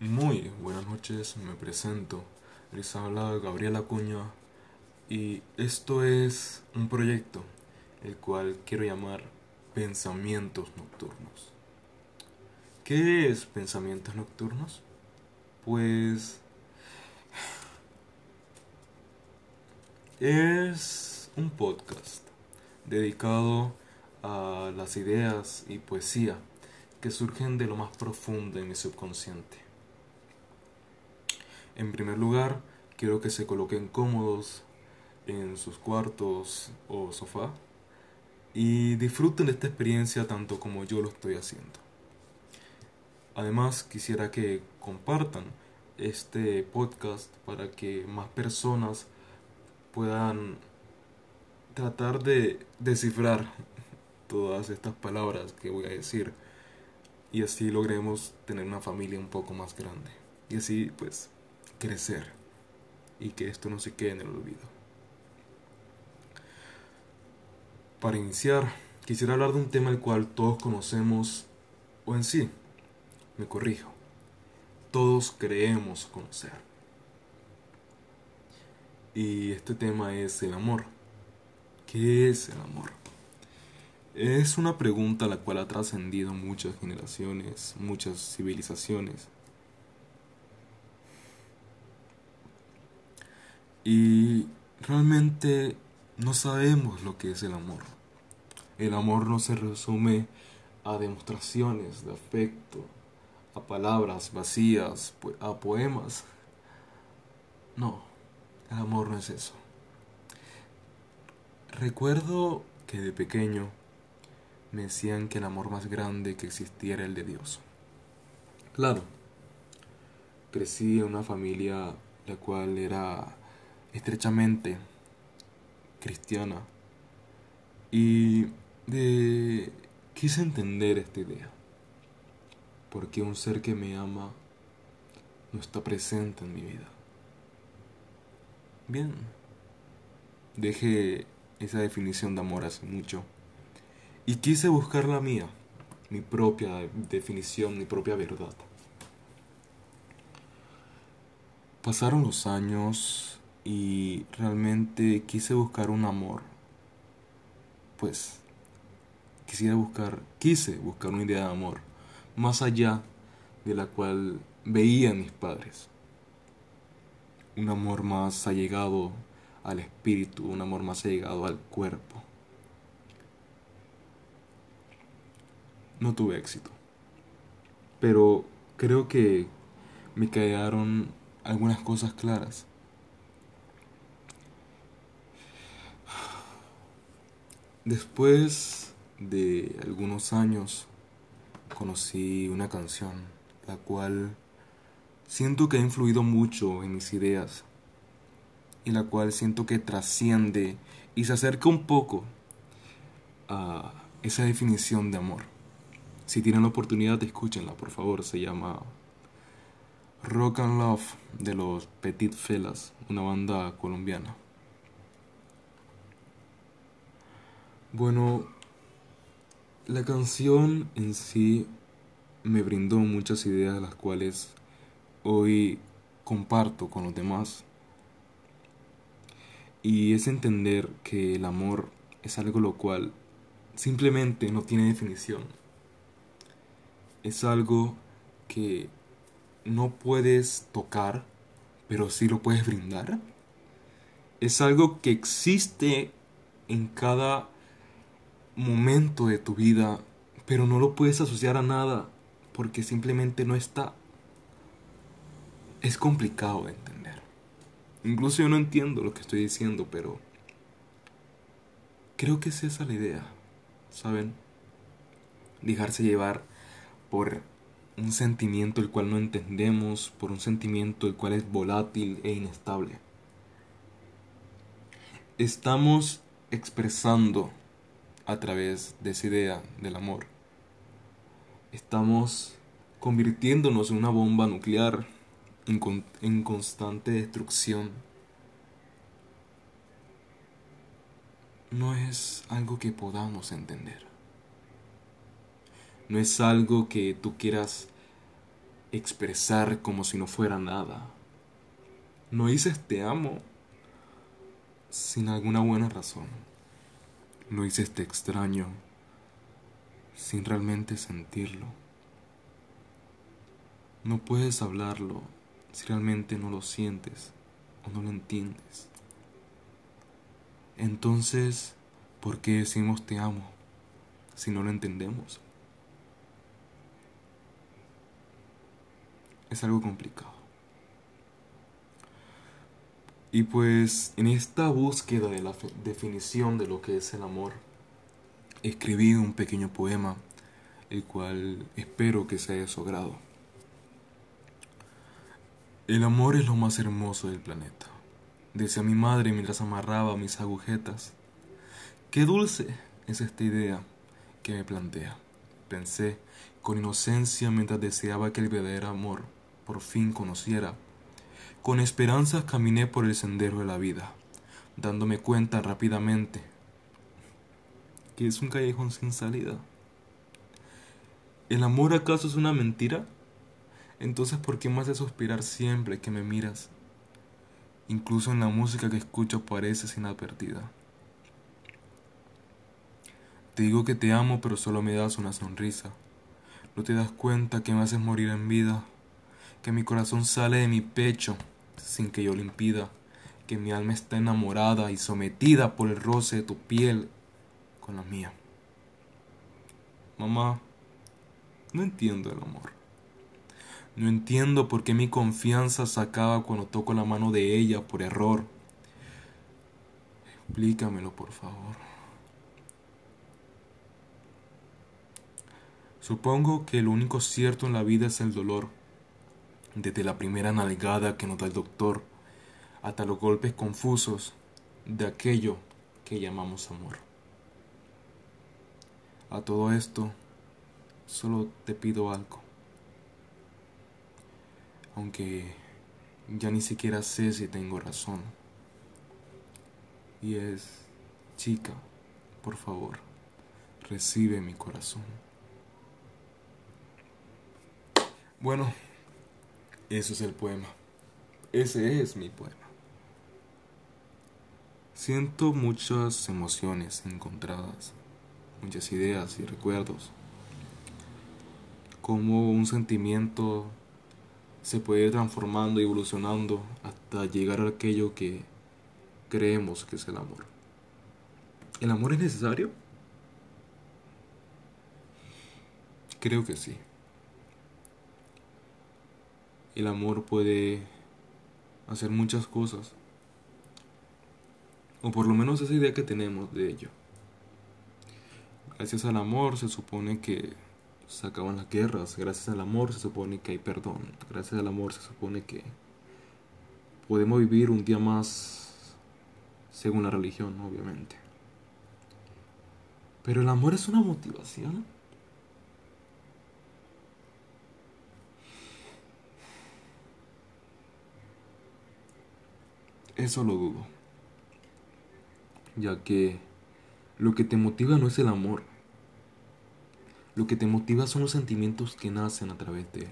Muy buenas noches, me presento. Les habla Gabriela Acuña y esto es un proyecto el cual quiero llamar Pensamientos Nocturnos. ¿Qué es Pensamientos Nocturnos? Pues es un podcast dedicado a las ideas y poesía que surgen de lo más profundo de mi subconsciente. En primer lugar, quiero que se coloquen cómodos en sus cuartos o sofá y disfruten de esta experiencia tanto como yo lo estoy haciendo. Además, quisiera que compartan este podcast para que más personas puedan tratar de descifrar todas estas palabras que voy a decir y así logremos tener una familia un poco más grande y así pues crecer y que esto no se quede en el olvido. Para iniciar, quisiera hablar de un tema el cual todos conocemos o en sí, me corrijo, todos creemos conocer. Y este tema es el amor. ¿Qué es el amor? Es una pregunta la cual ha trascendido muchas generaciones, muchas civilizaciones. Y realmente no sabemos lo que es el amor. El amor no se resume a demostraciones de afecto, a palabras vacías, a poemas. No, el amor no es eso. Recuerdo que de pequeño me decían que el amor más grande que existía era el de Dios. Claro, crecí en una familia la cual era estrechamente cristiana y de quise entender esta idea. Porque un ser que me ama no está presente en mi vida. Bien, dejé esa definición de amor hace mucho y quise buscar la mía, mi propia definición, mi propia verdad. Pasaron los años y realmente quise buscar un amor. Pues quisiera buscar, quise buscar una idea de amor más allá de la cual veían mis padres. Un amor más allegado al espíritu, un amor más allegado al cuerpo. no tuve éxito. Pero creo que me quedaron algunas cosas claras. Después de algunos años conocí una canción, la cual siento que ha influido mucho en mis ideas y la cual siento que trasciende y se acerca un poco a esa definición de amor. Si tienen la oportunidad, escúchenla, por favor. Se llama Rock and Love de los Petit Felas, una banda colombiana. Bueno, la canción en sí me brindó muchas ideas las cuales hoy comparto con los demás. Y es entender que el amor es algo lo cual simplemente no tiene definición es algo que no puedes tocar, pero sí lo puedes brindar. Es algo que existe en cada momento de tu vida, pero no lo puedes asociar a nada porque simplemente no está. Es complicado de entender. Incluso yo no entiendo lo que estoy diciendo, pero creo que es esa la idea, ¿saben? Dejarse llevar por un sentimiento el cual no entendemos, por un sentimiento el cual es volátil e inestable. Estamos expresando a través de esa idea del amor. Estamos convirtiéndonos en una bomba nuclear en, constante destrucción. No es algo que podamos entender no es algo que tú quieras expresar como si no fuera nada. No dices te amo sin alguna buena razón. No dices te extraño sin realmente sentirlo. No puedes hablarlo si realmente no lo sientes o no lo entiendes. Entonces, ¿por qué decimos te amo si no lo entendemos? Es algo complicado. Y pues en esta búsqueda de la definición de lo que es el amor, escribí un pequeño poema, el cual espero que sea de su agrado. El amor es lo más hermoso del planeta, decía mi madre mientras amarraba mis agujetas. Qué dulce es esta idea que me plantea, pensé con inocencia mientras deseaba que el verdadero amor por fin conociera. Con esperanzas caminé por el sendero de la vida, dándome cuenta rápidamente que es un callejón sin salida. ¿El amor acaso es una mentira? Entonces, ¿por qué me hace suspirar siempre que me miras? Incluso en la música que escucho pareces inadvertida. Te digo que te amo, pero solo me das una sonrisa. No te das cuenta que me haces morir en vida, que mi corazón sale de mi pecho sin que yo lo impida, que mi alma está enamorada y sometida por el roce de tu piel con la mía. Mamá, no entiendo el amor. No entiendo por qué mi confianza se acaba cuando toco la mano de ella por error. Explícamelo, por favor. Supongo que lo único cierto en la vida es el dolor. Desde la primera nalgada que nota el doctor hasta los golpes confusos de aquello que llamamos amor. A todo esto, solo te pido algo aunque ya ni siquiera sé si tengo razón. Y es, chica, por favor, recibe mi corazón. Bueno, eso es el poema. Ese es mi poema. Siento muchas emociones encontradas, muchas ideas y recuerdos, como un sentimiento se puede ir transformando y evolucionando hasta llegar a aquello que creemos que es el amor. ¿El amor es necesario? Creo que sí. El amor puede hacer muchas cosas. O por lo menos esa idea que tenemos de ello. Gracias al amor se supone que se acaban las guerras, gracias al amor se supone que hay perdón, gracias al amor se supone que podemos vivir un día más según la religión, obviamente. Pero el amor es una motivación. Eso lo dudo. Ya que lo que te motiva no es el amor, lo que te motiva son los sentimientos que nacen a través de él.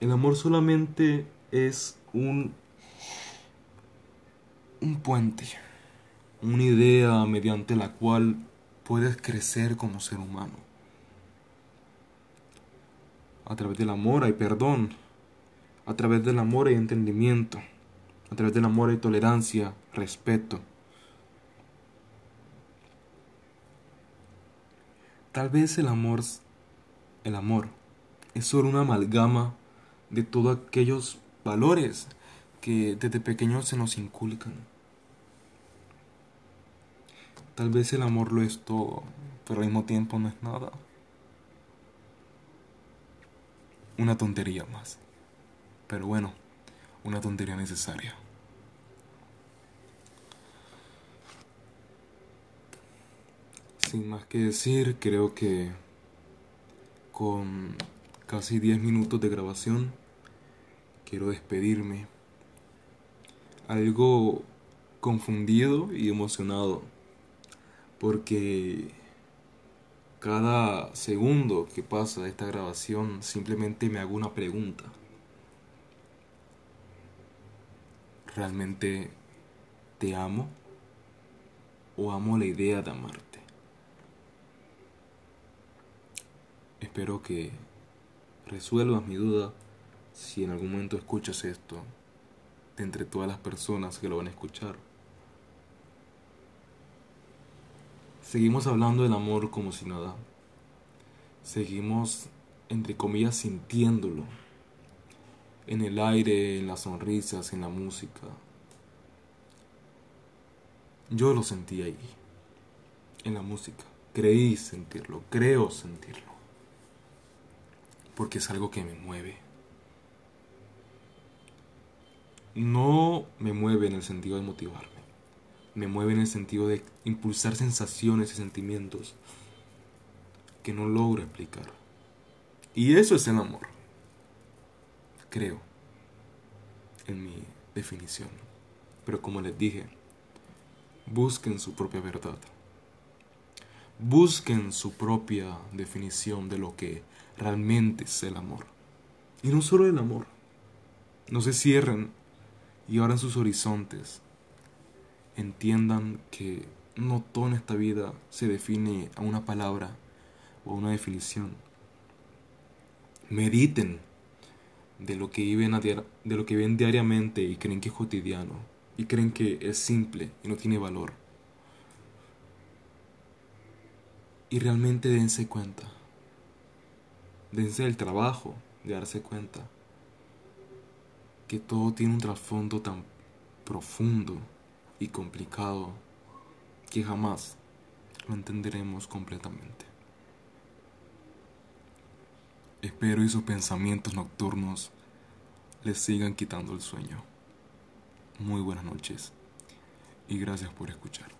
El amor solamente es un, un puente, una idea mediante la cual puedes crecer como ser humano. A través del amor hay perdón, a través del amor hay entendimiento, a través del amor hay tolerancia, respeto, Tal vez el amor, el amor es solo una amalgama de todos aquellos valores que desde pequeños se nos inculcan. Tal vez el amor lo es todo, pero al mismo tiempo no es nada. Una tontería más. Pero bueno, una tontería necesaria. Sin más que decir, creo que con casi 10 minutos de grabación quiero despedirme. Algo confundido y emocionado porque cada segundo que pasa esta grabación simplemente me hago una pregunta. ¿Realmente te amo? ¿O amo la idea de amarte? Espero que resuelvas mi duda si en algún momento escuchas esto de entre todas las personas que lo van a escuchar. Seguimos hablando del amor como si nada. Seguimos, entre comillas, sintiéndolo. En el aire, en las sonrisas, en la música. Yo lo sentí ahí, en la música. Creí sentirlo, creo sentirlo. Porque es algo que me mueve. No me mueve en el sentido de motivarme me mueve en el sentido de impulsar sensaciones y sentimientos que no logro explicar. Y eso es el amor, creo, en mi definición. Pero como les dije, busquen su propia verdad. Busquen su propia definición de lo que realmente es el amor. Y no solo el amor. No se cierren y abran sus horizontes entiendan que no todo esta vida se define a una palabra o a una definición. Mediten de lo que viven, de lo que ven diariamente y creen que es cotidiano y creen que es simple y no tiene valor. Y realmente dense cuenta. Dense el trabajo de darse cuenta que todo tiene un trasfondo tan profundo y complicado que jamás lo entenderemos completamente. Espero y sus pensamientos nocturnos les sigan quitando el sueño. Muy buenas noches y gracias por escuchar.